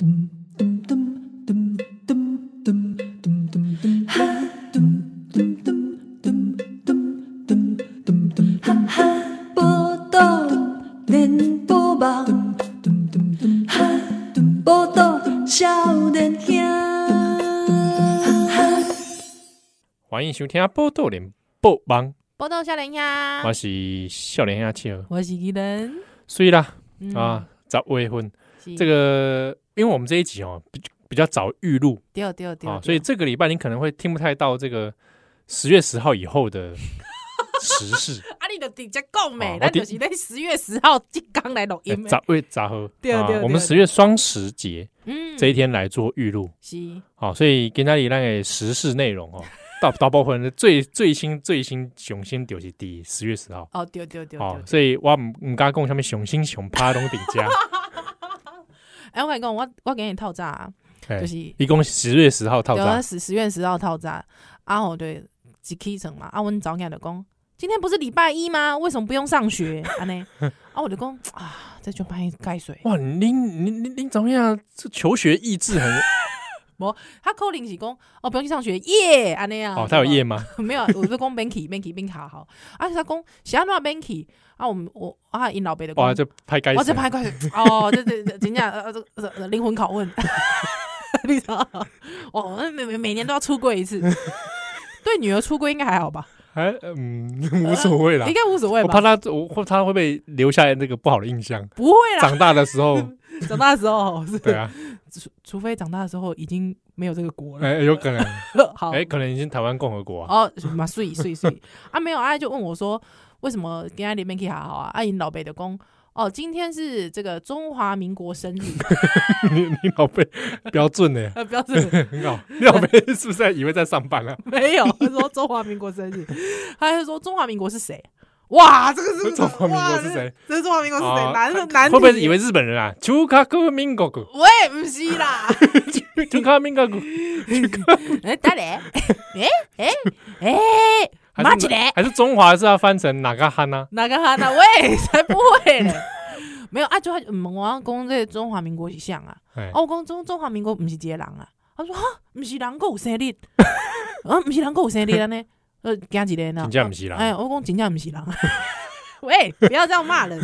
欢迎收听报道联播网，报道少年兄，我是少年兄七号，我是伊人。所以啦，嗯。啊，十月份。是。这个，因为我们这一集哦比比较早预录。对对对啊，所以这个礼拜你可能会听不太到这个十月十号以后的 时事。啊，你就直接讲哦呗，咱就是在十月十号即刚来录音。十的。月十号。对我们十月双十节嗯，这一天来做预录，是。好，所以今天里那个时事内容哦，大大部分的最最新最新雄心就是第十月十号。哦，对对对哦，所以我唔唔敢讲什么雄心雄趴拢顶家，哎，我跟你讲，我我给你套炸啊，哎就是一共十月十号套对啊，餐，十十月十号套炸啊，我对一起床嘛，啊，阮早起就讲，今天不是礼拜一吗？为什么不用上学？啊？呢啊，我就讲啊，这就帮你盖水。哇，您您您您怎么样？这求学意志很他可能是讲哦，不用去上学耶，安尼啊。哦，他有耶吗？没有，我是讲免去，免去，免卡好。啊，他讲是安怎免去？啊，我们我啊，因老爸的哇，讲，这拍该我这拍快哦，这这这真正呃这这灵魂拷问，你知道吗？哦，每每每年都要出柜一次。对女儿出柜应该还好吧？还嗯无所谓啦应，该无所谓吧我怕？他我或他会不会留下来那个不好的印象？不会啦，长大的时候，长大的时候是，对啊，除除非长大的时候已经没有这个国了。哎，有可能，好，哎，可能已经台湾共和国啊，哦，嘛，水水水啊，没有啊，就问我说，为什么跟他连面可以好好啊？阿姨老北的公哦，今天是这个中华民国生日，你你老辈标准呢，呃，不要这个，很好，你老辈是不是在以为在上班啊？没有，他说中华民国生日，他还说中华民国是谁？哇，这个是 中华民国是谁？这是中华民国是谁？哦男男会不会以为日本人啊？中华民国国，喂，不是啦，中华民国 国，哎，打嘞，哎哎哎，马吉嘞。还是中华是要翻成哪个汉呢？哪个哈呢喂，才不会嘞！没有啊，就他问我讲这个中华民国是像啊？我讲中中华民国不是一个人啊。他说哈，不是人，还有生日，啊，不是人，还有生日呢？呃，惊一个呢？真正不是人哎，我讲真正不是人。喂，不要这样骂人。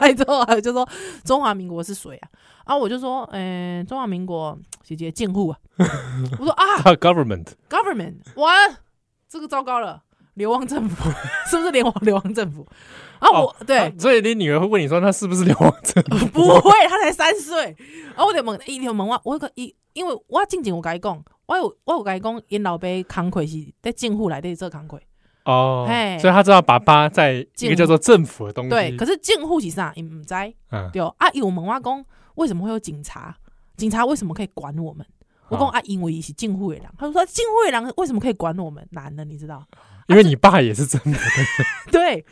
来之后还有就说中华民国是谁啊？啊，我就说，嗯、中华民国是一个政府啊。我说啊，government，government，完，这个糟糕了，流亡政府 是不是流亡流亡政府？啊，我、哦对。啊所以你女儿会问你说，她是不是流亡政府？不会，她才三岁。啊，我就问，一条问我，我个伊，因为我静静有甲伊讲，我有我有甲伊讲，因老爸工课是在政府内底做工课。哦嘿，所以他知道爸爸在一个叫做政府的东西。对，可是政府是啥？伊唔知。嗯，对啊，伊有问我讲，为什么会有警察？警察为什么可以管我们？我讲哦啊，因为伊是政府的人。他说政府的人为什么可以管我们？男的，你知道？因为你爸也是真的。对。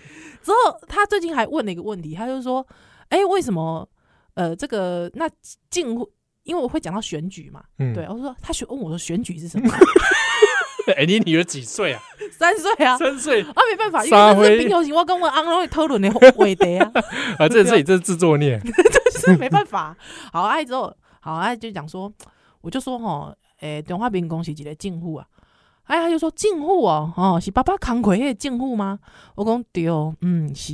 之后他最近还问了一个问题，他就说：“哎、为什么？呃，这个那政府，因为我会讲到选举嘛。嗯，对，我说他选问我说选举是什么？哎，你女儿几岁啊？三岁啊。三岁啊，没办法，因为这是冰球型，我跟我昂会讨论的话题啊，啊，这这里这是自作孽。就是没办法。好，哎之后，好，哎就讲说，我就说吼，诶、中华民国是一个政府啊，哎，他就说进户哦，哦，是爸爸扛魁的进户吗？我讲对哦，嗯，是。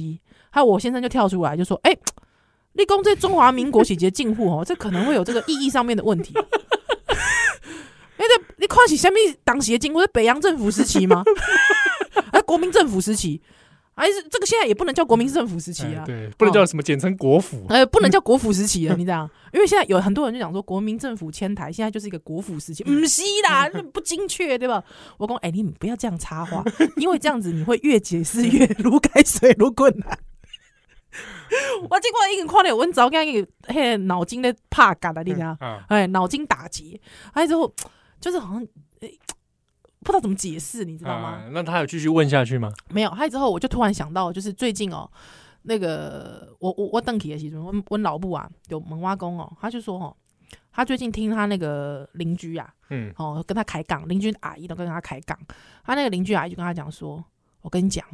还有我先生就跳出来就说，哎、你讲这中华民国时期禁户哦，这可能会有这个意义上面的问题。哎，这你看是什么当时的政府是北洋政府时期吗？哎，国民政府时期，还是这个现在也不能叫国民政府时期啊？哎对，不能叫什么简称国府。呃，不能 叫国府时期啊，你知道？因为现在有很多人就讲说，国民政府迁台，现在就是一个国府时期，嗯是啦，那不精确，对吧？我讲，哎、你们不要这样插话，因为这样子你会越解释越如开水如困难。我结果已经看到阮早间那个脑筋在怕嘎的，你知道？啊，哎，脑筋打结，哎之后就是好像、哎不知道怎么解释，你知道吗？啊那他有继续问下去吗？没有，还有之后我就突然想到，就是最近哦，那个我我我邓启的时候，我我老布啊，有门挖工哦，他就说哦，他最近听他那个邻居啊，嗯，哦，跟他开杠，邻居阿姨都跟他开杠，他那个邻居阿姨就跟他讲说，我跟你讲，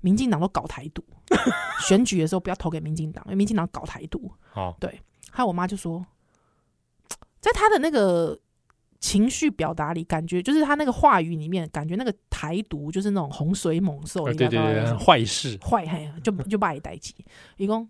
民进党都搞台独，选举的时候不要投给民进党，因为民进党搞台独。好，对，还有我妈就说，在他的那个情绪表达里，感觉就是他那个话语里面，感觉那个台独就是那种洪水猛兽，对对对，坏事，坏嘿，就 就把你带起。一共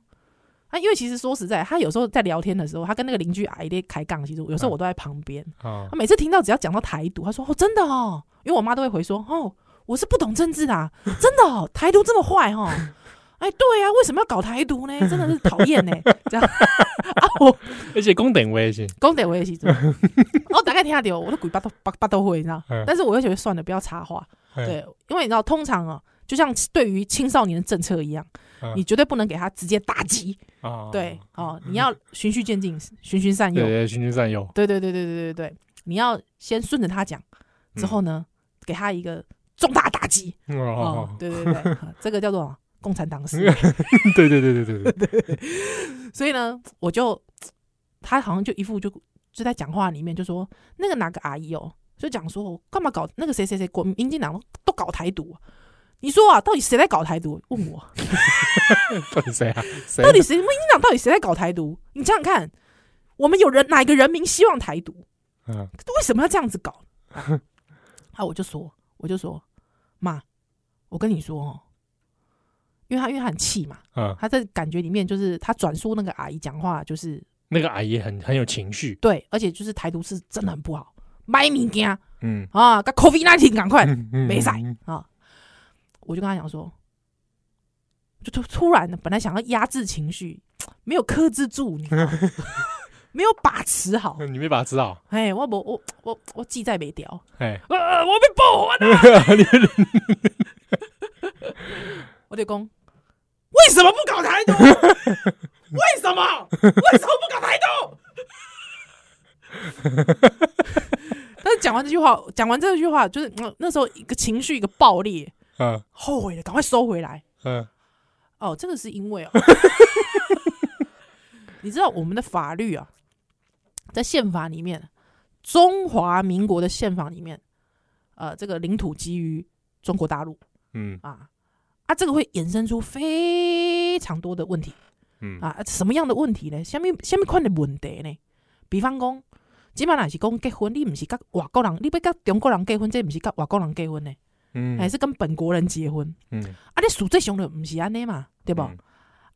啊，因为其实说实在，他有时候在聊天的时候，他跟那个邻居阿姨在开杠，其实有时候我都在旁边。啊，他每次听到只要讲到台独，他说：“哦，真的哦。”因为我妈都会回说：“哦。”我是不懂政治的，啊，真的哦，台独这么坏哦，哎，对呀，啊，为什么要搞台独呢？真的是讨厌呢，这 样 而且公顶我也是，公顶我也是，我 大概听下掉，我都鬼巴都巴巴都会，你知道，但是我又觉得算了，不要插话，对，因为你知道，通常啊，就像对于青少年的政策一样，你绝对不能给他直接打击，对，哦，你要循序渐进，循循善诱，对，循循善诱，对对对对对对对，你要先顺着他讲，之后呢，给他一个。重大打击哦，对对对，这个叫做共产党史。对对对对 对对。所以呢，我就他好像就一副就就在讲话里面就说那个哪个阿姨哦，就讲说干嘛搞那个谁谁谁国民进党都搞台独？你说啊，到底谁在搞台独？问我，到底谁啊？到底谁？民进党到底谁在搞台独？你想想看，我们有人哪个人民希望台独？嗯，为什么要这样子搞？啊，我就说，我就说。妈，我跟你说哦，因为他因为他很气嘛，嗯，他在感觉里面就是他转述那个阿姨讲话，就是那个阿姨很很有情绪，对，而且就是台独是真的很不好，买物件，嗯啊，跟 COVID-19 赶快没赛啊，我就跟他讲说，就突突然的本来想要压制情绪，没有克制住，你？没有把持好，你没把持好。哎，我我我我我记在没掉。哎，我被爆完了。我得讲，为什么不搞台独？为什么？为什么不搞台独？但是讲完这句话，讲完这句话，就是那时候一个情绪一个爆裂，嗯，后悔了，赶快收回来。嗯，哦，这个是因为哦，你知道我们的法律啊。在宪法里面，中华民国的宪法里面，呃，这个领土基于中国大陆，嗯啊啊，这个会衍生出非常多的问题，嗯啊，什么样的问题呢？下面下面款的问题呢？比方讲，基本上是讲结婚，你不是跟外国人，你要跟中国人结婚，这不是跟外国人结婚呢？嗯，还是跟本国人结婚？嗯啊，你实际上的不是安尼嘛，对不？嗯、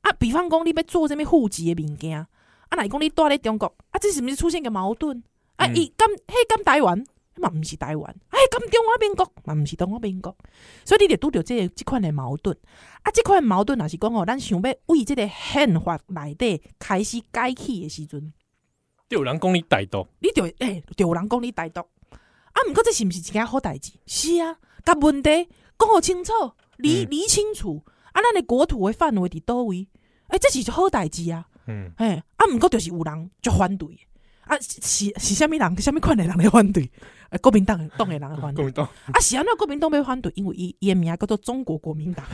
啊，比方讲，你要做什么户籍的物件？啊，哪讲你住咧中国？啊，这是不是出现个矛盾？啊，伊敢嘿敢台湾，嘛毋是台湾？哎，咁中华民国，嘛毋是中华民国？所以你得拄着即个即款的矛盾。啊，即款矛盾也是讲哦，咱想要为即个宪法内底开始改起的时阵，就有人讲你台独，你就诶，就有人讲你台独。啊，毋过这是毋是一件好代志？是啊，甲问题讲好清楚，理理清楚。啊，咱的国土的范围伫倒位？诶，这是一好代志啊。嗯，哎，啊，毋过就是有人就反对，啊，是是虾米人，虾米款的人来反对？呃，国民党党的人来反对，啊，是安那国民党要反对，因为伊伊名叫做中国国民党，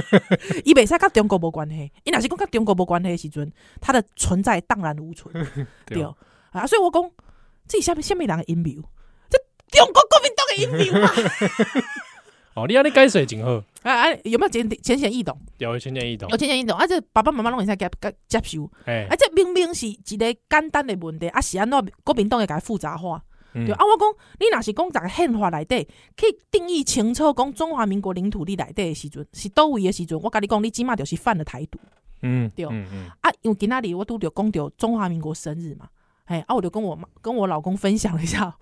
伊袂使甲中国无关系，伊若是讲甲中国无关系的时阵，它的存在荡然无存，对。啊，所以我讲这是虾米虾米人的阴谋，这中国国民党的阴谋啊。哦，你安尼解释真好。啊啊，有没有浅浅显易懂？有浅显易懂。有浅显易懂。啊，这爸爸妈妈拢会使接接接受。哎，啊，这明明是一个简单的问题，啊，是安怎国民党会甲伊复杂化？对啊，我讲你若是讲在宪法内底去定义清楚，讲中华民国领土你内底的时阵是倒位的时阵，我甲你讲，你起码就是犯了台独。嗯，对。嗯嗯。啊，因为今仔日我拄着讲着中华民国生日嘛，哎，啊，我就跟我妈跟我老公分享了一下。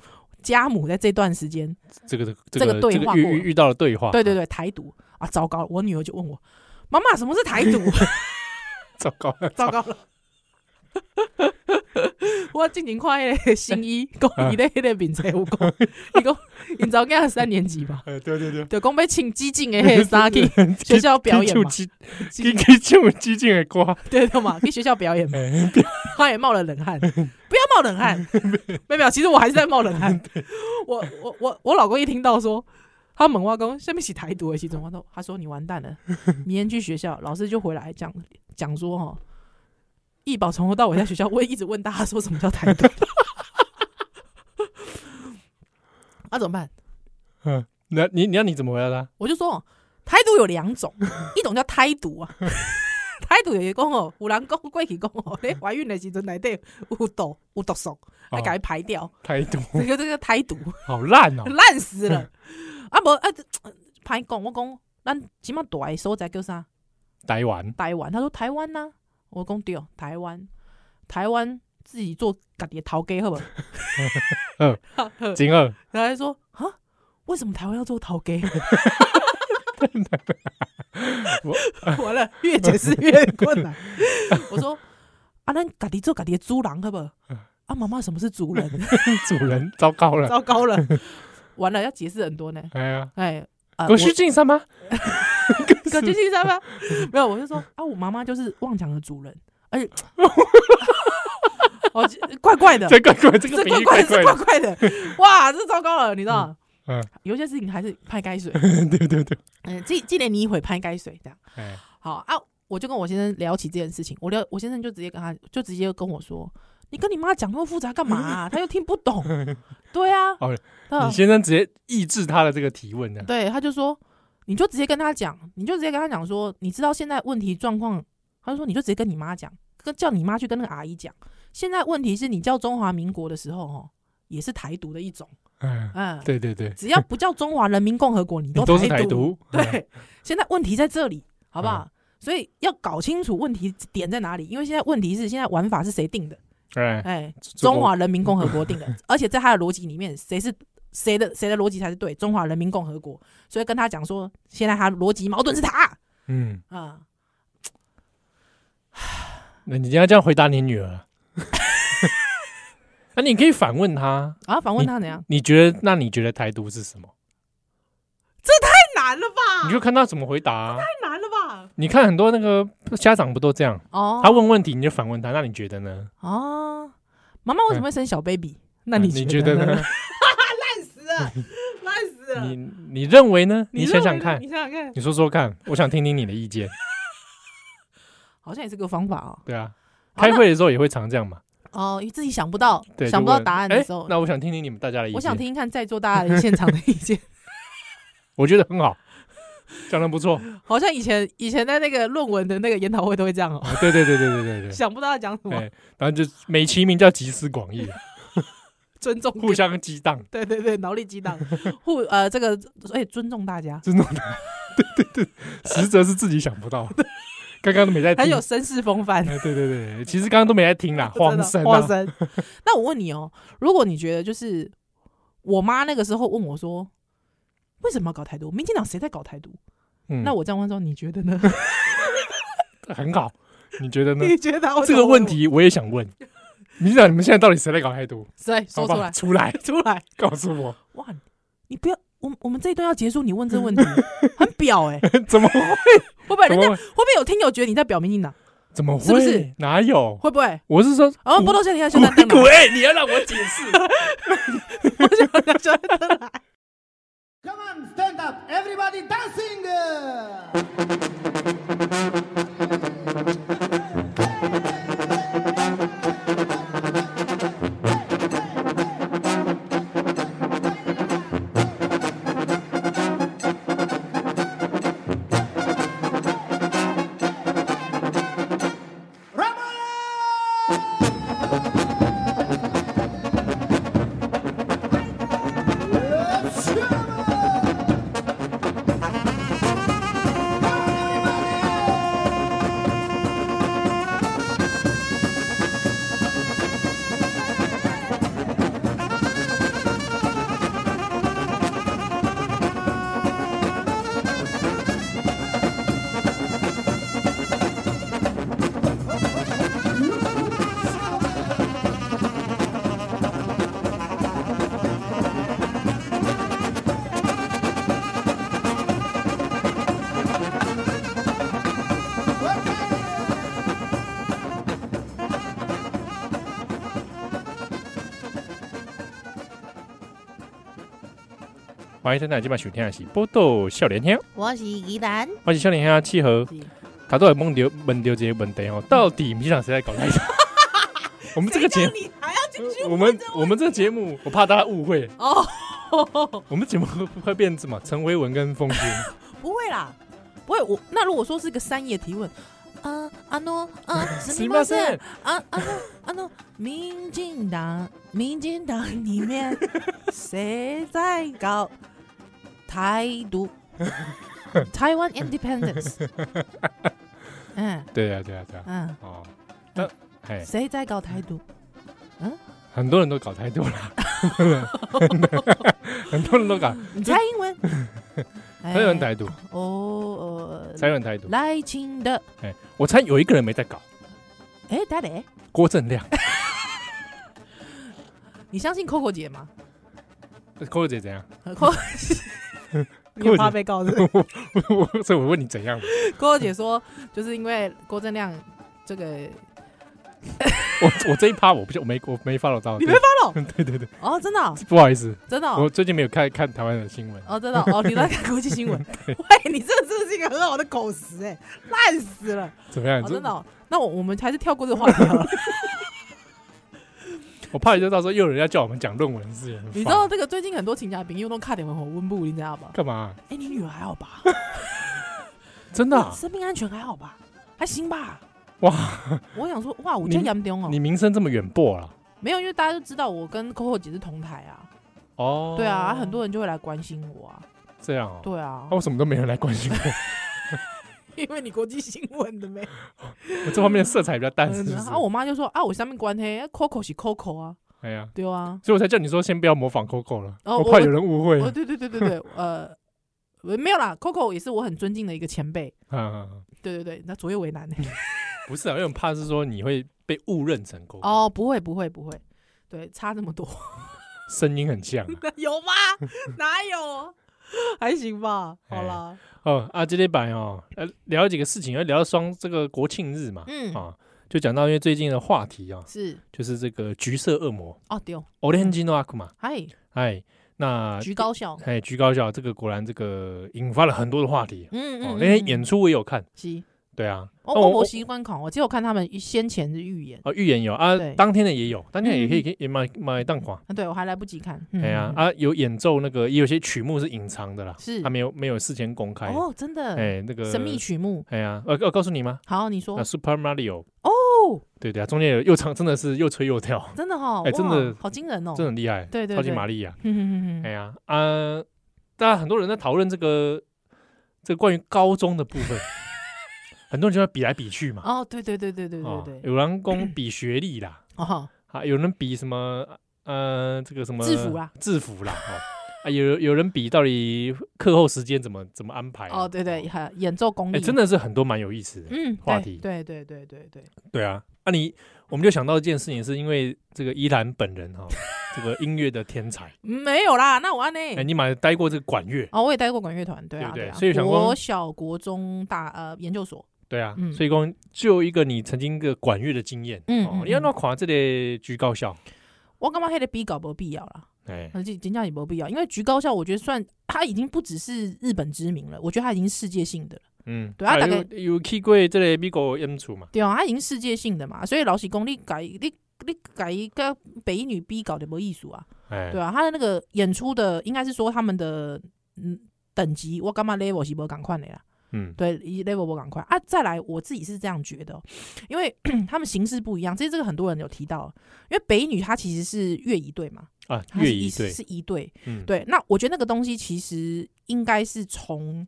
家母在这段时间，这个这个、这个对话遇遇到了对话，对对对，台独。啊，糟糕！我女儿就问我妈妈，什么是台独？糟糕了，糟糕了！我进行快乐新衣讲伊咧迄个名册有讲，伊讲因早囝三年级吧？对对对，就讲要请激进的迄个衫去学校表演嘛，去去唱激进。的歌，对对嘛，去学校表演嘛，他也冒了冷汗，冒冷汗，没有没有，其实我还是在冒冷汗。我我我我老公一听到说他猛挖工下面写台独的时阵，他说你完蛋了，明天去学校，老师就回来讲讲说哈。易宝从头到尾在学校问，一直问大家说什么叫台独，那、啊、怎么办？嗯，那你你要你怎么回答他？我就说台独有两种，一种叫台独啊，胎度就是讲哦，有人讲过去讲哦，你怀孕的时阵内底有毒有毒素，要甲伊排掉。台独这个这个台独好烂哦，烂死了。啊无啊，歹讲我讲，咱即码大个所在叫啥？台湾台湾。他说台湾呐，我讲对，台湾，台湾自己做家己的头家好不好？嗯，金二，然后他说啊，为什么台湾要做头家？完 了，越解释越困难。我说啊，那家己做家己的主人好不好？啊，妈妈，什么是主人？主人，糟糕了，糟糕了，完了，要解释很多呢。哎呀，哎，葛须进山吗？葛须进山吗？没有，我就说啊，我妈妈就是旺强的主人，而且哦，怪怪的，这怪怪，这个怪怪的，怪怪的，哇，这糟糕了，你知道？嗯，有些事情还是拍该水，对对对，嗯，这这点你会拍该水这样，哎，好啊，我就跟我先生聊起这件事情，我聊，我先生就直接跟他，就直接跟我说，你跟你妈讲那么复杂干嘛？他又听不懂，对啊，哦，你先生直接抑制他的这个提问呢？对，他就说，你就直接跟他讲，你就直接跟他讲说，你知道现在问题状况，他就说你就直接跟你妈讲，跟叫你妈去跟那个阿姨讲，现在问题是你叫中华民国的时候，哦，也是台独的一种。嗯嗯，对对对，只要不叫中华人民共和国，你都都是台独。对，现在问题在这里，好不好？所以要搞清楚问题点在哪里，因为现在问题是现在玩法是谁定的？哎，中华人民共和国定的，而且在他的逻辑里面，谁是谁的谁的逻辑才是对？中华人民共和国，所以跟他讲说，现在他逻辑矛盾是他。嗯啊，那你今天这样回答你女儿？那、啊、你可以反问他啊？反问他怎样？你，觉得？那你觉得台独是什么？这太难了吧！你就看他怎么回答、啊。太难了吧！你看很多那个家长不都这样？哦，他问问题你就反问他，那你觉得呢？哦，妈妈为什么会生小 baby？、嗯、那你觉得呢？烂死了，烂死了！你你认为呢？你想想看，你想想看，你说说看，我想听听你的意见。好像也是个方法哦。对啊，开会的时候也会常这样嘛。哦，你自己想不到，想不到答案的时候，那我想听听你们大家的意见。我想听听看在座大家的现场的意见。我觉得很好，讲的不错。好像以前以前在那个论文的那个研讨会都会这样哦。对对对对对对对。想不到要讲什么，然后就美其名叫集思广益，尊重，互相激荡。对对对，脑力激荡，互呃这个哎尊重大家，尊重大家。对对对，实则是自己想不到。刚刚都没在听，很有绅士风范。对对对，其实刚刚都没在听啦，慌神慌神。那我问你哦，如果你觉得就是我妈那个时候问我说，为什么要搞台独？民进党谁在搞台独？嗯，那我这样问说，你觉得呢？很好，你觉得呢？你觉得这个问题我也想问，民进党你们现在到底谁在搞台独？谁说出来？出来，出来，告诉我。哇，你不要。我我们这一段要结束，你问这个问题 很表 哎，怎么会？会不会人家会不会有听友觉得你在表民进党？怎么会？是不是？哪有？会不会？我是说，哦，波多先生，你要现在等鬼，你要让我解释。我想要来。Come on, stand up, everybody dancing.. 欢迎现在今晚收听的是《宝岛笑连天》，我是宜兰，我是笑连天契合，他都会问到问到这个问题哦，到底民进党谁在搞台独？我们这个节目，我们我们这个节目，我怕大家误会哦。我们节目会会变什么？陈维文跟凤君？不会啦，不会。我那如果说是一个商业提问， 啊啊诺啊，すみません啊啊诺啊诺，民进党民进党里面谁在搞 台独？台湾 Independence。嗯，对啊，对啊，对啊。嗯，哦，那哎，谁在搞台独？嗯，很多人都搞台独了，很多人都搞。蔡英文，蔡英文台独。哦，蔡英文台独。赖清德。哎，我猜有一个人没在搞。哎，谁嘞？郭正亮。你相信 Coco 姐吗？Coco 姐怎样？Coco。你怕被告是 我我，所以我问你怎样？郭姐说，就是因为郭正亮这个，我我这一趴我不我没我没 follow 到，你没 follow？对对对，哦，真的，不好意思，真的，我最近没有看看台湾的新闻，哦，真的，哦，你在看国际新闻？喂，你这个真的是一个很好的狗食，哎，烂死了，怎么样？真的，那我我们还是跳过这个话题好了。我怕你就到时候又有人要叫我们讲论文的。你知道这个最近很多请假兵又都卡点温温布，你知道吧？干嘛？哎，你女儿还好吧？真的？生命安全还好吧？还行吧？哇！我想说，哇，我叫杨东哦。你名声这么远播了？没有，因为大家都知道我跟 Coco 姐是同台啊。哦。对啊，很多人就会来关心我啊。这样哦。对啊。那为什么都没人来关心我？因为你国际新闻的没，我这方面的色彩比较淡。是啊，我妈就说啊，我上面关黑，Coco 是 Coco 啊。哎呀，对啊，所以我才叫你说先不要模仿 Coco 了，我怕有人误会。哦，对对对对对，呃，没有啦，Coco 也是我很尊敬的一个前辈。嗯，对对对，那左右为难呢？不是啊，因为我怕是说你会被误认成 Coco。哦，不会不会不会，对，差这么多，声音很像，有吗？哪有？还行吧，好啦。哦，啊，今天版哦，呃，聊几个事情，要聊双这个国庆日嘛，嗯。啊，就讲到因为最近的话题啊，是。就是这个橘色恶魔。哦，对，Orange no Akuma，嗨。嗨，那橘高校，哎，橘高校，这个果然这个引发了很多的话题，嗯嗯，那天演出我也有看，是。对啊，我我习惯看，我只有看他们先前的预言。哦，预演有啊，当天的也有，当天也可以可以也买买档款。对，我还来不及看。对啊，啊，有演奏那个，也有些曲目是隐藏的啦，是，他没有没有事先公开。哦，真的。哎，那个神秘曲目。哎呀，我我告诉你吗？好，你说。Super Mario。哦。对对啊，中间有又唱，真的是又吹又跳。真的哈，哎，真的好惊人哦，真的很厉害。对对，超级玛丽亚。哎呀啊，大家很多人在讨论这个这个关于高中的部分。很多人就要比来比去嘛。哦，对对对对对对对，有人讲比学历啦，哦，啊，有人比什么呃，这个什么制服啦，制服啦，哦，啊，有有人比到底课后时间怎么怎么安排？哦，对对，还演奏功力，真的是很多蛮有意思的，嗯，话题，对对对对对，对啊，那你我们就想到一件事情，是因为这个依兰本人哈，这个音乐的天才，没有啦，那我安呢？哎，你买待过这个管乐？哦，我也待过管乐团，对啊，对啊，所以想国小、国中、大呃研究所。对啊，所以讲就一个你曾经个管乐的经验，嗯，你要那看这个橘高校，我感觉那个比较没必要啦，哎，真真正也没必要，因为橘高校我觉得算它已经不只是日本知名了，我觉得它已经世界性的了，嗯，对啊，大概有去过这个美国演出嘛，对啊，它已经世界性的嘛，所以老实讲你改你你改一个北一女比搞的没艺术啊，哎，对啊，他的那个演出的应该是说他们的嗯等级，我感觉 level 是不赶快的啦。嗯，对，level 我赶快啊！再来，我自己是这样觉得，因为 他们形式不一样。其实这个很多人有提到，因为北女她其实是乐仪队嘛，啊，乐仪队是一队，嗯，对。那我觉得那个东西其实应该是从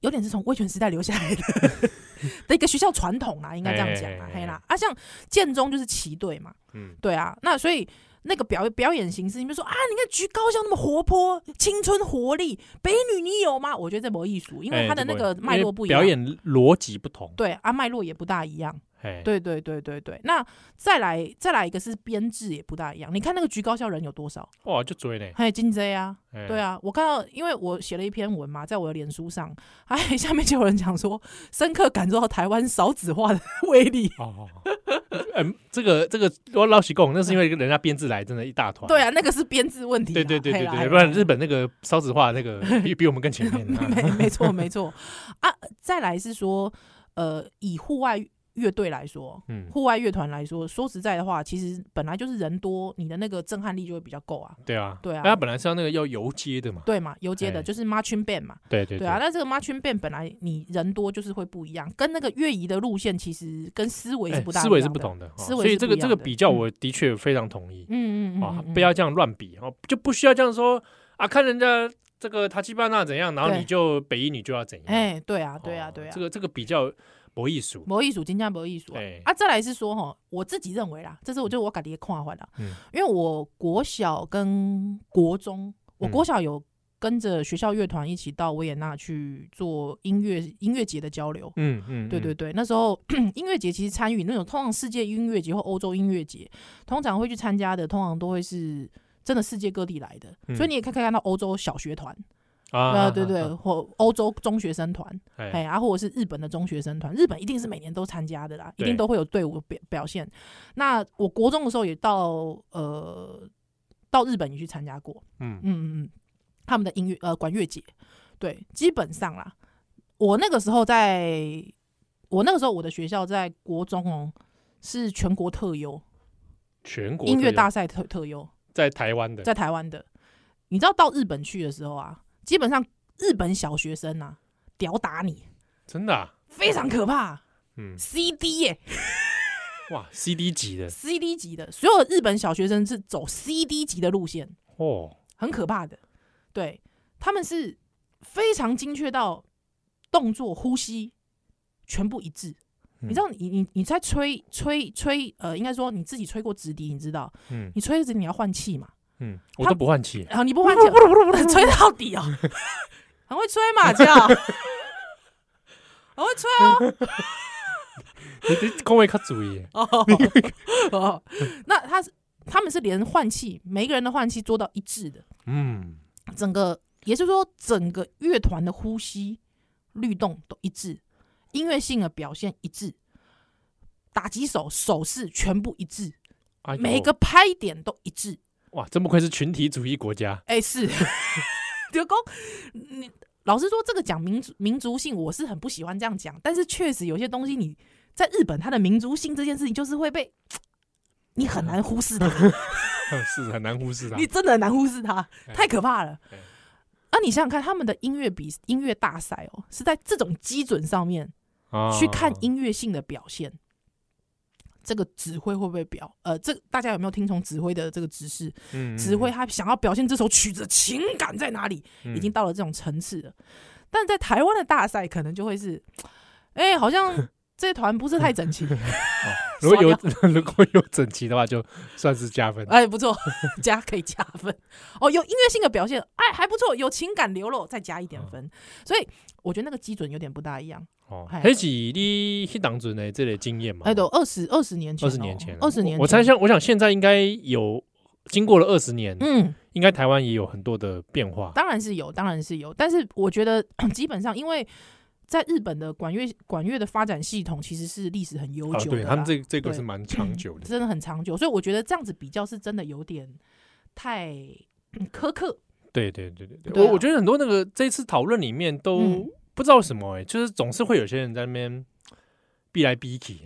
有点是从威权时代留下来的 的一个学校传统啦，应该这样讲啊，嘿啦啊，像建中就是旗队嘛，嗯，对啊，那所以。那个表表演形式，你比如说啊，你看菊高校那么活泼、青春活力，北女你有吗？我觉得这没艺术，因为它的那个脉络不一样，表演逻辑不同，对啊，脉络也不大一样。对对对对对，那再来再来一个是编制也不大一样。你看那个局高校人有多少？哇，就追呢！还有金 J 啊，对啊，我看到，因为我写了一篇文嘛，在我的脸书上，哎，下面就有人讲说，深刻感受到台湾少子化的 威力。哦，嗯，这个这个我老实讲，那是因为人家编制来，真的一大团。对啊，那个是编制问题。对对对对对，不然日本那个少子化那个 比比我们更前面。没没错没错啊，再来是说，呃，以户外。乐队来说，嗯，户外乐团来说，说实在的话，其实本来就是人多，你的那个震撼力就会比较够啊。对啊，对啊那他本来是要那个要游街的嘛，对嘛，游街的哎就是 marching band 嘛。对对对啊，，那这个 marching band 本来你人多就是会不一样，跟那个乐仪的路线其实跟思维是哎不大思维是不同的，哦思维所以这个这个比较我的确非常同意。嗯嗯嗯啊不要这样乱比哦，就不需要这样说啊，看人家这个塔吉巴纳怎样，然后你就北一你就要怎样，哎，对啊，对啊，哦对啊，这个这个比较博艺术，博艺术，金价博艺术对。啊。啊，再来是说哈，我自己认为啦，这是我就我自己的看法啦，嗯。因为我国小跟国中，我嗯国小有跟着学校乐团一起到维也纳去做音乐音乐节的交流。嗯嗯，嗯。对对，对，那时候 音乐节其实参与那种通常世界音乐节或欧洲音乐节，通常会去参加的，通常都会是真的世界各地来的，嗯。所以你也可以看到欧洲小学团，啊啊，对对，啊。或欧洲中学生团，哎哎，啊，或者是日本的中学生团，日本一定是每年都参加的啦，一定都会有队伍表表现。那我国中的时候也到呃到日本也去参加过，嗯。嗯嗯嗯，他们的音乐呃管乐节，对，基本上啦，我那个时候在，我那个时候我的学校在国中哦是全国特优，全国音乐大赛特特优，在台湾的，在台湾的，你知道到日本去的时候啊，基本上日本小学生啊屌打你，真的啊，非常可怕。嗯，CD 耶、哇，CD 级的。CD 级的，所有的日本小学生是走 CD 级的路线，哦，很可怕的。对，他们是非常精确到动作、呼吸全部一致。嗯。你知道你，你你在吹吹吹，呃，应该说你自己吹过直笛，你知道，嗯。你吹直笛你要换气嘛，嗯，我都不换气，然后你不换气，吹到底哦，很会吹嘛，这样，很会吹哦。你你工位卡注意，哦哦，那他是他们是连换气，每一个人的换气做到一致的，嗯，整个也就是说，整个乐团的呼吸律动都一致，音乐性的表现一致，打击手手势全部一致，哎每个拍点都一致。哇，真不愧是群体主义国家，哎、是，刘工，你老实说，这个讲民族民族性，我是很不喜欢这样讲，但是确实有些东西，你在日本，它的民族性这件事情，就是会被你很难忽视它，是很难忽视它你，真的很难忽视它，哎太可怕了哎。啊，你想想看，他们的音乐比音乐大赛哦，是在这种基准上面啊去看音乐性的表现。这个指挥会不会表？呃，这大家有没有听从指挥的这个指示？嗯指挥他想要表现这首曲子的情感在哪里？已经到了这种层次了。但在台湾的大赛，可能就会是，哎、好像 这团不是太整齐。如果有 如果有整齐的话，就算是加分。哎，不错，加可以加分。哦，有音乐性的表现，哎，还不错，有情感流露，再加一点分。所以我觉得那个基准有点不大一样。哦，哎黑是你迄当阵的这类经验嘛？哎，都二十二十年前哦，二十年前，二十年前，我我猜想，我想现在应该有经过了二十年，嗯，应该台湾也有很多的变化。当然是有，当然是有。但是我觉得 基本上，因为在日本的管乐管乐的发展系统其实是历史很悠啊，久的他们这这个是蛮长久的。真的很长久，所以我觉得这样子比较是真的有点太嗯苛刻。对对对对对，我我觉得很多那个这次讨论里面都嗯不知道为什么哎、就是总是会有些人在那边逼来逼去，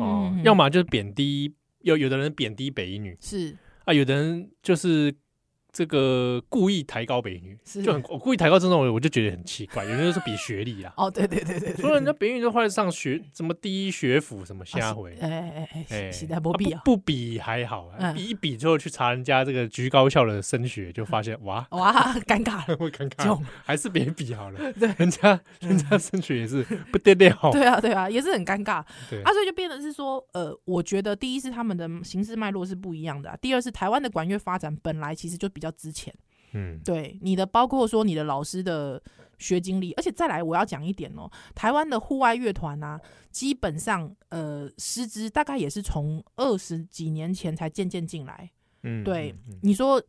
哦，要么就是贬低，有有的人贬低北一女。是。啊，有的人就是这个故意抬高北一女，就很我故意抬高这种，我就觉得很奇怪。有人就说比学历啊，哦，对对对对对，说人家北一女都后来上学什么第一学府什么下回。哎哎哎，哎，时代不必啊不，比还好比一比之后去查人家这个局高校的升学，就发现哇，哇，尴尬了，会尴尬囧，还是别比好了。对。人家人家升学也是不得了，对啊对啊，也是很尴尬。对。啊，所以就变得是说，呃，我觉得第一是他们的形式脉络是不一样的、啊，第二是台湾的管乐发展本来其实就比较值钱，嗯，对你的包括说你的老师的学经历，而且再来我要讲一点哦，台湾的户外乐团啊，基本上呃师资大概也是从二十几年前才渐渐进来，嗯，对你说。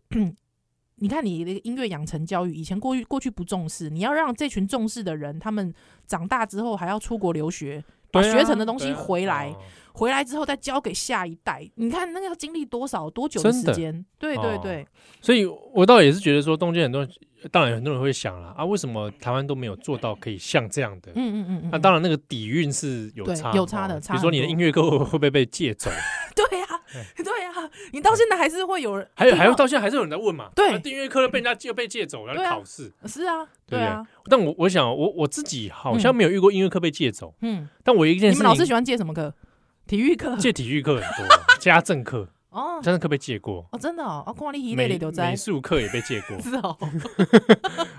你看，你的音乐养成教育，以前过去过去不重视，你要让这群重视的人，他们长大之后还要出国留学，把学成的东西回来，哦回来之后再交给下一代。你看那个要经历多少多久的时间？对对哦对，所以我倒也是觉得说，中间很多当然很多人会想了啊，为什么台湾都没有做到可以像这样的？嗯嗯嗯嗯。那当然，那个底蕴是有差，有差的。比如说你的音乐课会不会被借走？对呀，对呀，你到现在还是会有人，还有还有到现在还是有人在问嘛？对，音乐课被人家借被借走，然后考试。是啊，对啊。但我我想，我我自己好像没有遇过音乐课被借走。嗯。但我一件事，你们老师喜欢借什么课？体育课。借体育课很多，家政课。哦，真的课被借过哦，真的哦，美美术课也被借过，是哦。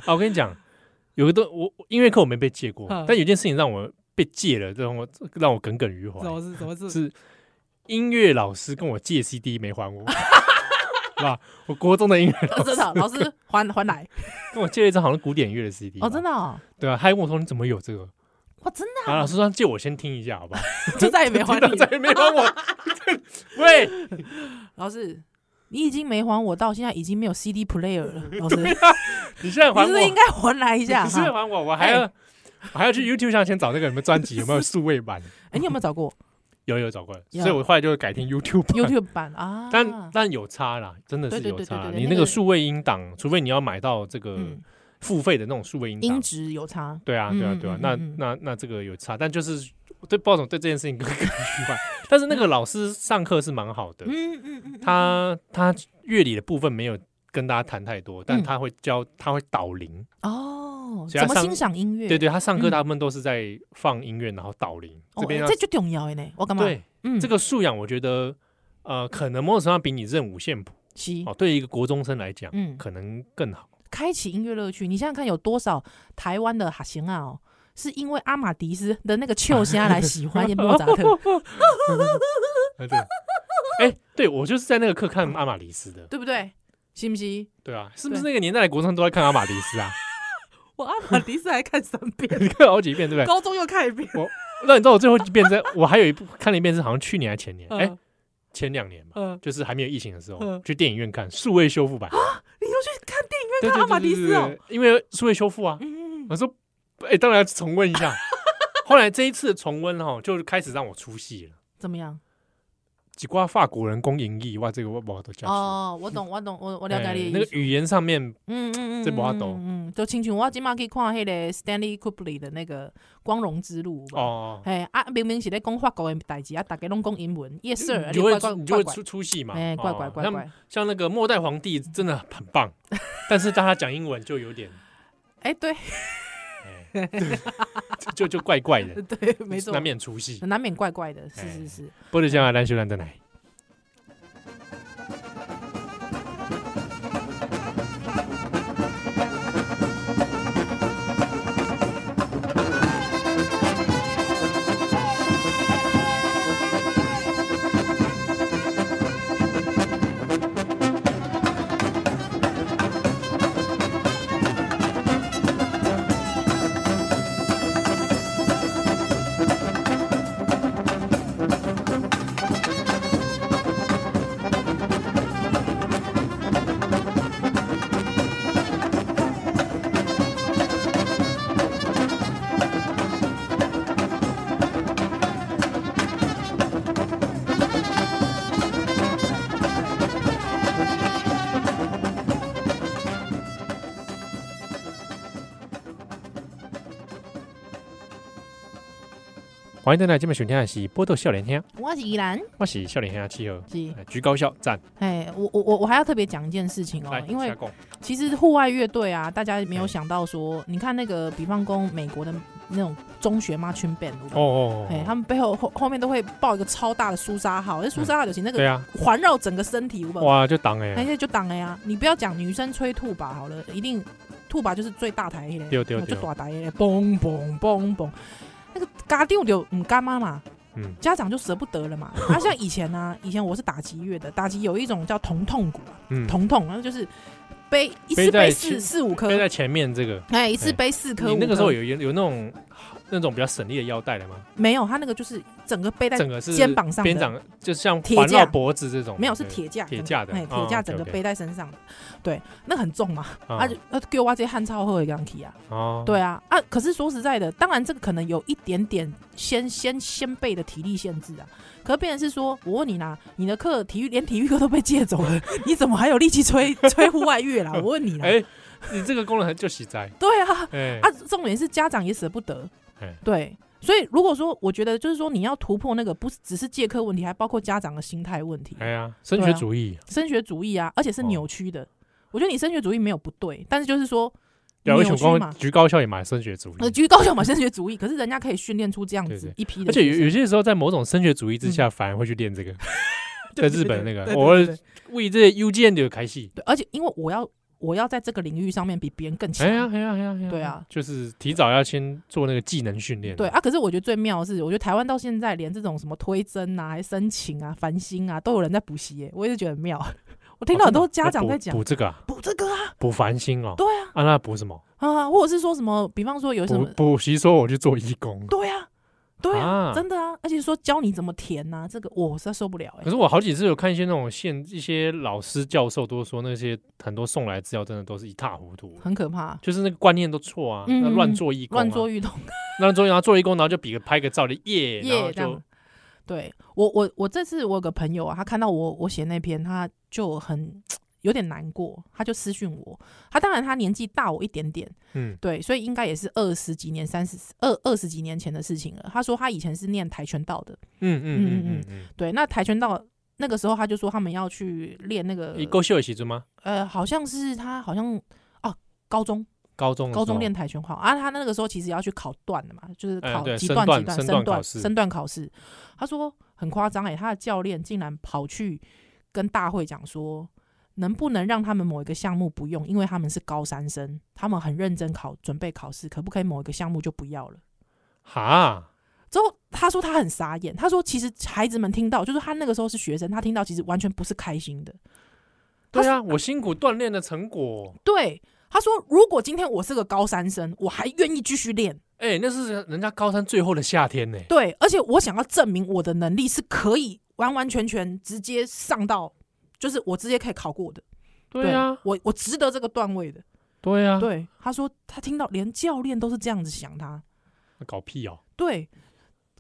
啊，我跟你讲，有一个我音乐课我没被借过，但有件事情让我被借了，这种我让我耿耿于怀。什么事？什么事？是音乐老师跟我借 CD 没还我，是吧？我国中的音乐老师，老师还还来，跟我借了一张好像古典乐的 CD。哦，真的哦。对啊，他还问我说：“你怎么有这个？”哇，真的！啊，老师说借我先听一下，好不好？就再也没还你，再也没还我。喂，老师，你已经没还我，到现在已经没有 CD player 了。老师，你现在还我，是不是应该还来一下？你现在还我，我还要，我还要去 YouTube 上先找那个什么专辑有没有数位版？哎，你有没有找过？有有找过，所以我后来就改听 YouTube YouTube 版啊。但但有差啦，真的是有差。你那个数位音档，除非你要买到这个。付费的那种数位音音质有差，对啊，对啊，对啊，那那那这个有差，但就是对鲍总对这件事情更更奇怪。但是那个老师上课是蛮好的，嗯嗯嗯，他他乐理的部分没有跟大家谈太多，但他会教，他会导聆哦，怎么欣赏音乐？对对，他上课大部分都是在放音乐，然后导聆。这边这就重要的呢，我干嘛？对，这个素养我觉得呃，可能某种程度上比你认五线谱哦，对于一个国中生来讲，嗯，可能更好。开启音乐乐趣，你想想看，有多少台湾的哈行啊？哦，是因为阿玛迪斯的那个秋虾来 喜欢莫扎特。对，哎，对我就是在那个课看阿玛迪斯的，对不对？是不是？对啊，是不是那个年代的国中都在看阿玛迪斯啊？我阿玛迪斯还看三遍，你看好几遍，对不对？高中又看一遍。我，那你知道我最后一遍在，我还有一部看了一遍是好像去年还是前年？哎，前两年嘛，就是还没有疫情的时候，去电影院看数位修复版。啊你又去看电影院看阿玛迪斯哦？因为数位修复啊。我说，哎，当然要重温一下。后来这一次重温哈，就开始让我出戏了。怎么样？几挂法国人工英译哇，这个我不都讲。哦，我懂，我懂，我我了解你。那个语言上面，嗯嗯嗯，这不懂。嗯，就亲像我今嘛可以看那个 Stanley Kubrick 的那个《光荣之路》哦。哎啊，明明是在讲法国的代志啊，大家拢讲英文，Yes sir。你就会你就会出出戏嘛？哎，怪怪怪怪。像那个末代皇帝真的很棒，但是当他讲英文就有点，哎对，就就怪怪的。对，没错，难免出戏，难免怪怪的，是是是。玻璃将来，兰秀兰的奶。欢迎大家今晚收听的是《波多笑脸听》，我是依兰，我是笑脸听七号，是居高校赞。哎，我我我我还要特别讲一件事情哦，因为其实户外乐队啊，大家没有想到说，你看那个，比方说美国的那种中学 marching band 哦哦，哎，他们背后后后面都会抱一个超大的苏沙号，那苏沙号就是那个环绕整个身体，哇，就挡哎，那些就挡了呀。你不要讲女生吹兔吧好了，一定兔吧就是最大台的，对对对，就大台的，嘣嘣嘣嘣。那个家丢丢，嗯干妈嘛，嗯，家长就舍不得了嘛。啊，像以前呢、啊，以前我是打击乐的，打击有一种叫铜痛鼓，嗯，铜痛，然后就是背一次背四四五颗，背在前面这个，哎，一次背四颗。你那个时候有有有那种。那种比较省力的腰带的吗？没有，他那个就是整个背在肩膀上，边长就像环绕脖子这种，没有是铁架，铁架的，铁架整个背在身上，对，那很重嘛，而且呃给我挖这些汗臭后的钢体啊，哦，对啊。啊，可是说实在的，当然这个可能有一点点先先先辈的体力限制啊，可是变成是说，我问你啦，你的课体育连体育课都被借走了，你怎么还有力气吹 吹户外乐啦？我问你啦。你这个功能很就洗在。对啊，哎啊，重点是家长也舍不得。哎。对，所以如果说我觉得就是说你要突破那个不只是借课问题，还包括家长的心态问题。哎呀，升学主义，升学主义啊，而且是扭曲的。我觉得你升学主义没有不对，但是就是说有一种高嘛，局高校也买升学主义，呃，局高校买升学主义，可是人家可以训练出这样子一批的，而且有有些时候在某种升学主义之下，反而会去练这个。在日本那个，我为这 UGN 的开戏，对，而且因为我要我要在这个领域上面比别人更强，哎呀哎呀哎呀，对啊，就是提早要先做那个技能训练。对啊，可是我觉得最妙的是，我觉得台湾到现在连这种什么推甄啊、还申请啊、繁星啊，都有人在补习耶，我也是觉得很妙。我听到很多家长在讲补这个啊，补这个啊，补繁星哦。对啊，啊，那补什么啊？或者是说什么？比方说有什么补习，说我去做义工。对啊，对啊，真的啊，而且说教你怎么填呐，这个我实在受不了。可是我好几次有看一些那种现一些老师教授都说那些很多送来资料真的都是一塌糊涂，很可怕，就是那个观念都错啊，那乱做义工，乱做义工，乱做然后做义工，然后就比个拍个照的耶，然后就。对我我我这次我有个朋友啊，他看到我我写那篇，他就很。有点难过，他就私讯我。他当然他年纪大我一点点，嗯，对，所以应该也是二十几年、三十二二十几年前的事情了。他说他以前是念跆拳道的，嗯嗯嗯嗯嗯，对。那跆拳道那个时候他就说他们要去练那个，你够秀的时阵吗？呃，好像是他好像哦，高中高中高中练跆拳道啊，他那个时候其实要去考段的嘛，就是考几段几段身段身段考试。他说很夸张哎，他的教练竟然跑去跟大会讲说。能不能让他们某一个项目不用？因为他们是高三生，他们很认真考准备考试，可不可以某一个项目就不要了？哈！之后他说他很傻眼，他说其实孩子们听到，就是他那个时候是学生，他听到其实完全不是开心的。对啊，我辛苦锻炼的成果。对，他说如果今天我是个高三生，我还愿意继续练。哎、欸，那是人家高三最后的夏天呢。对，而且我想要证明我的能力是可以完完全全直接上到。就是我直接可以考过的，对啊，我我值得这个段位的，对啊，对，他说他听到连教练都是这样子想他，搞屁哦，对，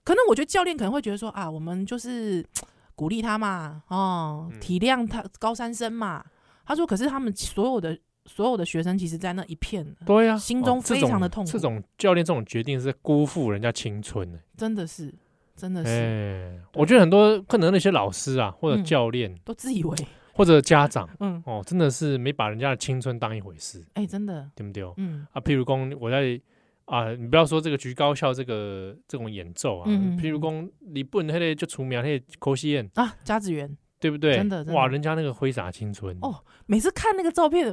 可能我觉得教练可能会觉得说啊，我们就是鼓励他嘛，哦，体谅他高三生嘛，他说可是他们所有的所有的学生，其实在那一片，对啊，心中非常的痛苦，这种教练这种决定是辜负人家青春的，真的是。真的是，欸、我觉得很多可能那些老师啊，或者教练、嗯、都自以为，或者家长，嗯，哦，真的是没把人家的青春当一回事。哎、欸，真的，对不对？嗯。啊，譬如说我在啊，你不要说这个局高校这个这种演奏啊，嗯、譬如说你不能那个就除名那个柯西燕啊，甲子园，对不对？真的，哇，人家那个挥洒青春。哦，每次看那个照片，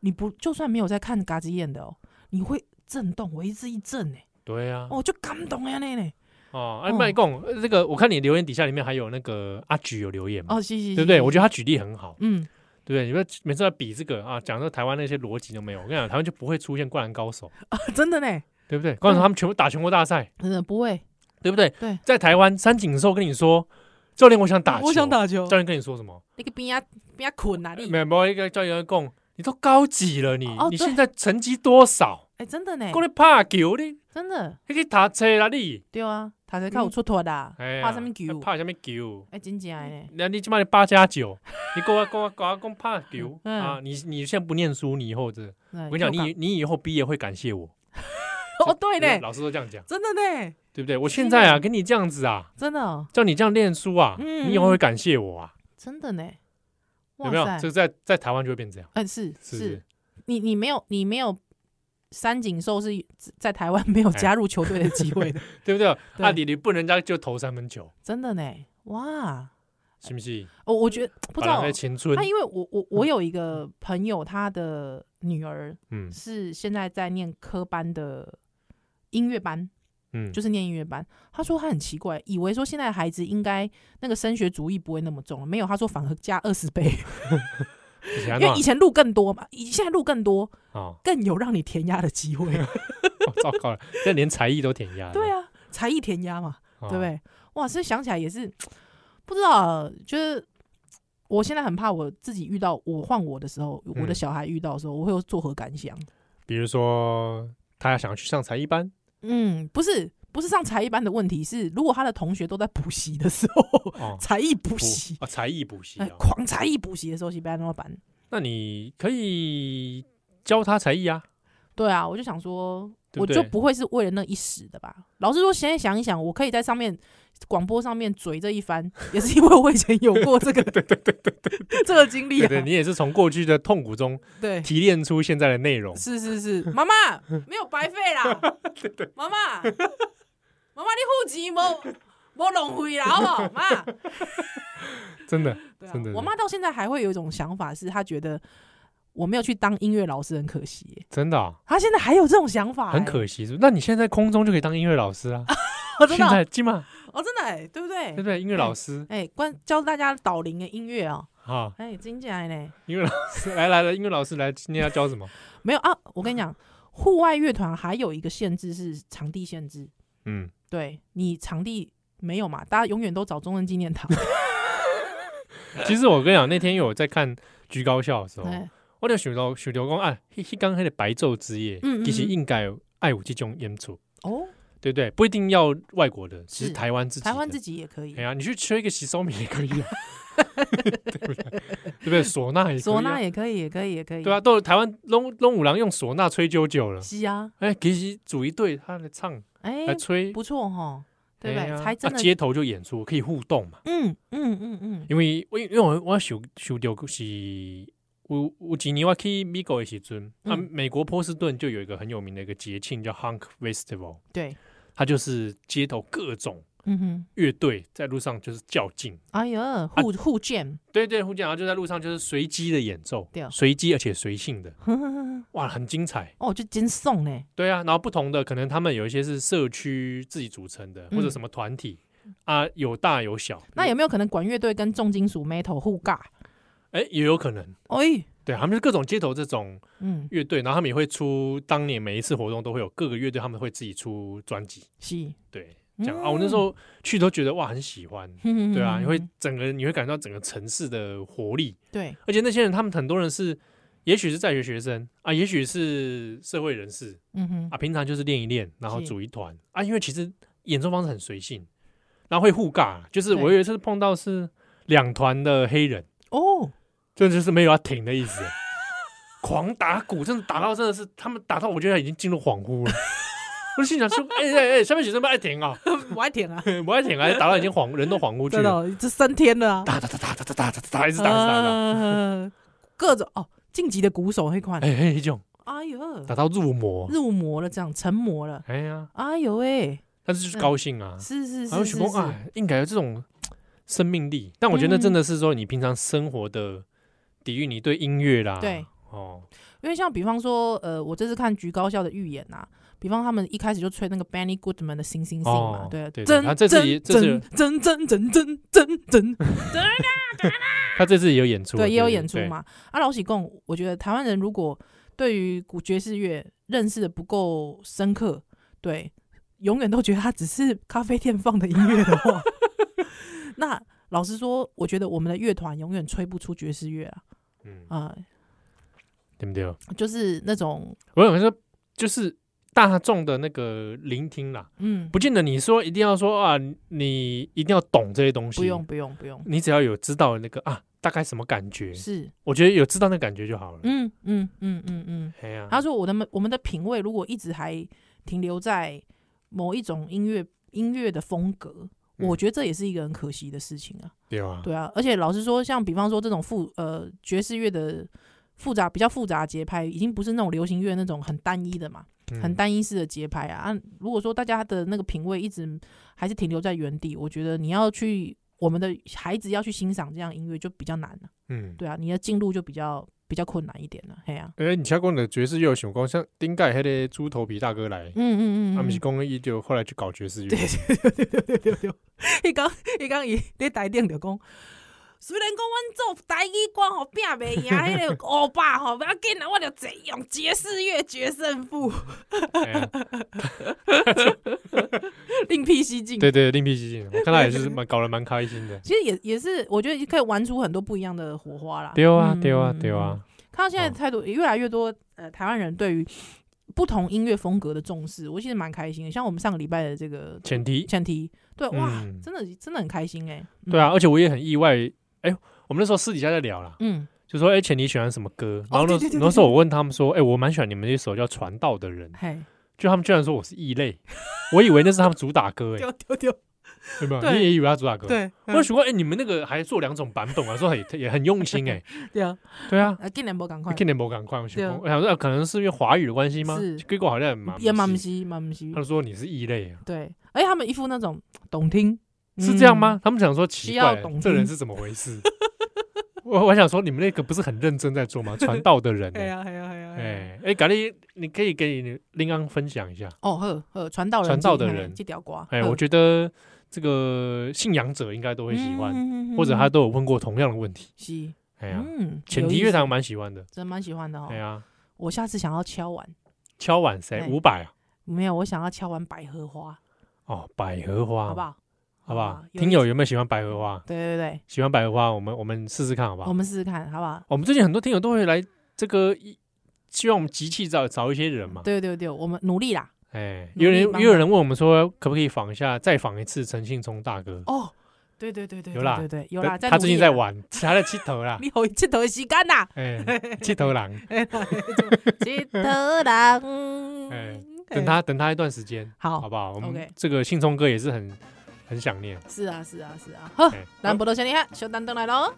你不就算没有在看嘎子园的哦，你会震动，为之一震呢。对啊，哦，就感动呀那呢。哦，哎，麦贡，这个我看你留言底下里面还有那个阿举有留言嘛？哦，是是是，对不对？我觉得他举例很好，嗯，对不对？你们每次在比这个啊，讲到台湾那些逻辑都没有，我跟你讲，台湾就不会出现灌篮高手 啊，真的呢，对不对？灌篮他们全部打全国大赛，真的不会，对不对？对，在台湾三井寿跟你说，教练，我想打球，我想打球，教练跟你说什么？那个边啊边啊困哪里？没有一个教练讲，你都高几了？你你现在成绩多少？哎，真的呢，过来拍球的，真的，你可以打车啦你，对啊。他才看我出脱的，拍什么球？拍什么球？哎，真假的？那你起码你八加九，你跟我跟我跟我讲拍球啊！你你现在不念书，你以后这，我跟你讲，你你以后毕业会感谢我。哦，对嘞，老师都这样讲，真的呢，对不对？我现在啊，跟你这样子啊，真的，叫你这样念书啊，你以后会感谢我啊，真的呢。有没有？这在在台湾就会变这样。嗯，是是，你你没有你没有。三井寿是在台湾没有加入球队的机会的，对不对？阿迪你不能人家就投三分球，真的呢，哇，是不是？我我觉得不知道，他因为我我我有一个朋友，他的女儿嗯是现在在念科班的音乐班，嗯，就是念音乐班。他说他很奇怪，以为说现在的孩子应该那个升学主义不会那么重，没有，他说反而加二十倍。因为以前路更多嘛，以现在路更多，哦，更有让你填鸭的机会。糟糕了，现在连才艺都填鸭。对啊，才艺填鸭嘛，对不对？哇，所以想起来也是不知道，就是我现在很怕我自己遇到我换我的时候，我的小孩遇到的时候，我会有作何感想？比如说，他要想要去上才艺班，嗯，不是，不是上才艺班的问题，是如果他的同学都在补习的时候，才艺补习啊，才艺补习，狂才艺补习的时候，是不要那么办？那你可以教他才艺啊。对啊，我就想说，对不对我就不会是为了那一时的吧？老实说，现在想一想，我可以在上面广播上面嘴这一番，也是因为我以前有过这个，对对对对对，这个经历、啊。对，你也是从过去的痛苦中对提炼出现在的内容。是是是，妈妈没有白费啦，妈妈，妈妈你户籍没 没浪费啦，好不好？妈，真的，对啊、真的，我妈到现在还会有一种想法，是她觉得。我没有去当音乐老师，很可惜、欸。真的、啊，他现在还有这种想法、欸，很可惜是不是？那你现在空中就可以当音乐老师啊？哦、真的、现在金马哦，真的哎、欸，对不对？对不对？音乐老师，哎、欸，关教大家导聆的音乐啊、喔。好，哎、欸，真假的呢？音乐老师来来了，音乐老师来，今天要教什么？没有啊，我跟你讲，户外乐团还有一个限制是场地限制。嗯，对你场地没有嘛？大家永远都找中正纪念堂。其实我跟你讲，那天有在看居高校的时候。欸我就想到，想到讲啊，迄迄刚迄个白昼之夜，嗯嗯嗯其实应该爱有这种演出，哦，对不对？不一定要外国的，其实台湾自己，台湾自己也可以。哎呀，你去吹一个洗手米也可以啊，对不对？对不对？唢呐也唢呐也可以，也可以，也可以。对啊，都台湾龙龙五郎用唢呐吹啾啾了。是啊，哎，其实组一队他来唱，哎，来吹，不错哈，对不对？才真的街头就演出可以互动嘛。嗯嗯嗯嗯，因为我因为我我想想到是。有有几年我去美国的时阵，啊，美国波士顿就有一个很有名的一个节庆叫 Hunk Festival，对，它就是街头各种嗯哼。乐队在路上就是较劲，哎呀，互互见，对对互见，然后就在路上就是随机的演奏，对，随机而且随性的，哇，很精彩。哦，就真送呢，对啊，然后不同的可能他们有一些是社区自己组成的，或者什么团体啊，有大有小，那有没有可能管乐队跟重金属 Metal 互尬？哎，也有可能，哎。对，他们是各种街头这种嗯。乐队，然后他们也会出当年每一次活动都会有各个乐队，他们会自己出专辑。是，对，这样啊，我那时候去都觉得哇，很喜欢，对啊，你会整个你会感觉到整个城市的活力，对，而且那些人他们很多人是，也许是在学学生啊，也许是社会人士，嗯哼。啊，平常就是练一练，然后组一团。啊，因为其实演奏方式很随性，然后会互尬，就是我有一次碰到是两团的黑人哦。这就是没有要停的意思，狂打鼓，真的打到真的是他们打到，我觉得已经进入恍惚了。我心想说：“哎哎哎，下面学生不爱停啊，不爱停啊，不爱停啊！”打到已经恍，人都恍过去了，这三天了啊！打打打打打打打打，一直打一直打打，各种哦，晋级的鼓手那款，哎哎，一种，哎呦，打到入魔，入魔了，这样成魔了，哎呀，哎呦喂，但是就是高兴啊，是是是，然后许光啊，应该有这种生命力，但我觉得真的是说你平常生活的。抵御你对音乐啦，对哦，因为像比方说，呃，我这次看橘高校的预演呐，比方他们一开始就吹那个 Benny Goodman 的《星星星》嘛，对，真他这次也这次真真真真真真，他这次也有演出，对，也有演出嘛。啊，老喜贡，我觉得台湾人如果对于古爵士乐认识的不够深刻，对，永远都觉得他只是咖啡店放的音乐的话，那。老实说，我觉得我们的乐团永远吹不出爵士乐啊。嗯啊，对不对？就是那种，我有说，就是大众的那个聆听啦。嗯，不见得你说一定要说啊，你一定要懂这些东西。不用，不用，不用。你只要有知道那个啊，大概什么感觉？是，我觉得有知道那感觉就好了。嗯嗯嗯嗯嗯。哎呀，他说我的我们的品味如果一直还停留在某一种音乐音乐的风格。我觉得这也是一个很可惜的事情啊。对啊，对啊，而且老实说，像比方说这种复呃爵士乐的复杂比较复杂节拍，已经不是那种流行乐那种很单一的嘛，很单一式的节拍啊。啊，如果说大家的那个品味一直还是停留在原地，我觉得你要去我们的孩子要去欣赏这样音乐就比较难了。嗯，对啊，你的进入就比较。比较困难一点了，嘿呀。哎，你像讲的爵士乐，想讲像顶盖迄个猪头皮大哥来，嗯嗯嗯，他们是讲伊就后来去搞爵士乐。对对对对对对对。伊讲伊讲伊在台顶就讲，虽然讲阮做台语歌吼拼袂赢 迄个欧巴吼，不要紧啦，我就只用爵士乐决胜负。另辟蹊径。对对，另辟蹊径。我看他也是蛮搞得蛮开心的。其实也也是，我觉得可以玩出很多不一样的火花啦。对啊，对啊，对啊。看到现在态度也越来越多，呃，台湾人对于不同音乐风格的重视，我其实蛮开心的。像我们上个礼拜的这个前提，前提，对，哇，真的真的很开心哎。对啊，而且我也很意外，哎，我们那时候私底下在聊啦，嗯，就说：“哎，钱你喜欢什么歌？”然后那那时候我问他们说：“哎，我蛮喜欢你们那首叫《传道的人》。”就他们居然说我是异类，我以为那是他们主打歌，哎，丢丢丢，对吧？你也以为他主打歌？对，我就说：“哎，你们那个还做两种版本啊？说很也很用心，哎，对啊，对啊，今年不赶快，今年不赶快，我想说可能是因为华语的关系吗？结果好像也蛮不是，蛮不是。他说你是异类啊，对，而且他们一副那种懂听，是这样吗？他们想说奇怪，这人是怎么回事？我我想说，你们那个不是很认真在做吗？传道的人，哎呀，哎呀，哎呀，哎哎，咖喱，你可以给你林刚分享一下哦。呵呵，传道人，传道的人，这条瓜。哎，我觉得这个信仰者应该都会喜欢，或者他都有问过同样的问题。是，哎呀，嗯前提乐堂蛮喜欢的，真蛮喜欢的哦。对呀，我下次想要敲碗，敲碗谁？五百啊？没有，我想要敲碗百合花。哦，百合花，好不好？好不好？听友有没有喜欢百合花？对对对，喜欢百合花，我们我们试试看，好不好？我们试试看，好不好？我们最近很多听友都会来这个，希望我们集气找找一些人嘛。对对对，我们努力啦。哎，有人也有人问我们说，可不可以访一下，再访一次陈信聪大哥？哦，对对对对，有啦，对对有啦。他最近在玩，他在剃头啦。你好，剃头的时间呐？哎，剃头狼，剃头狼。哎，等他等他一段时间，好，好不好？我们这个信聪哥也是很。很想念，是啊是啊是啊，好，咱不多想你哈，小丹登来喽。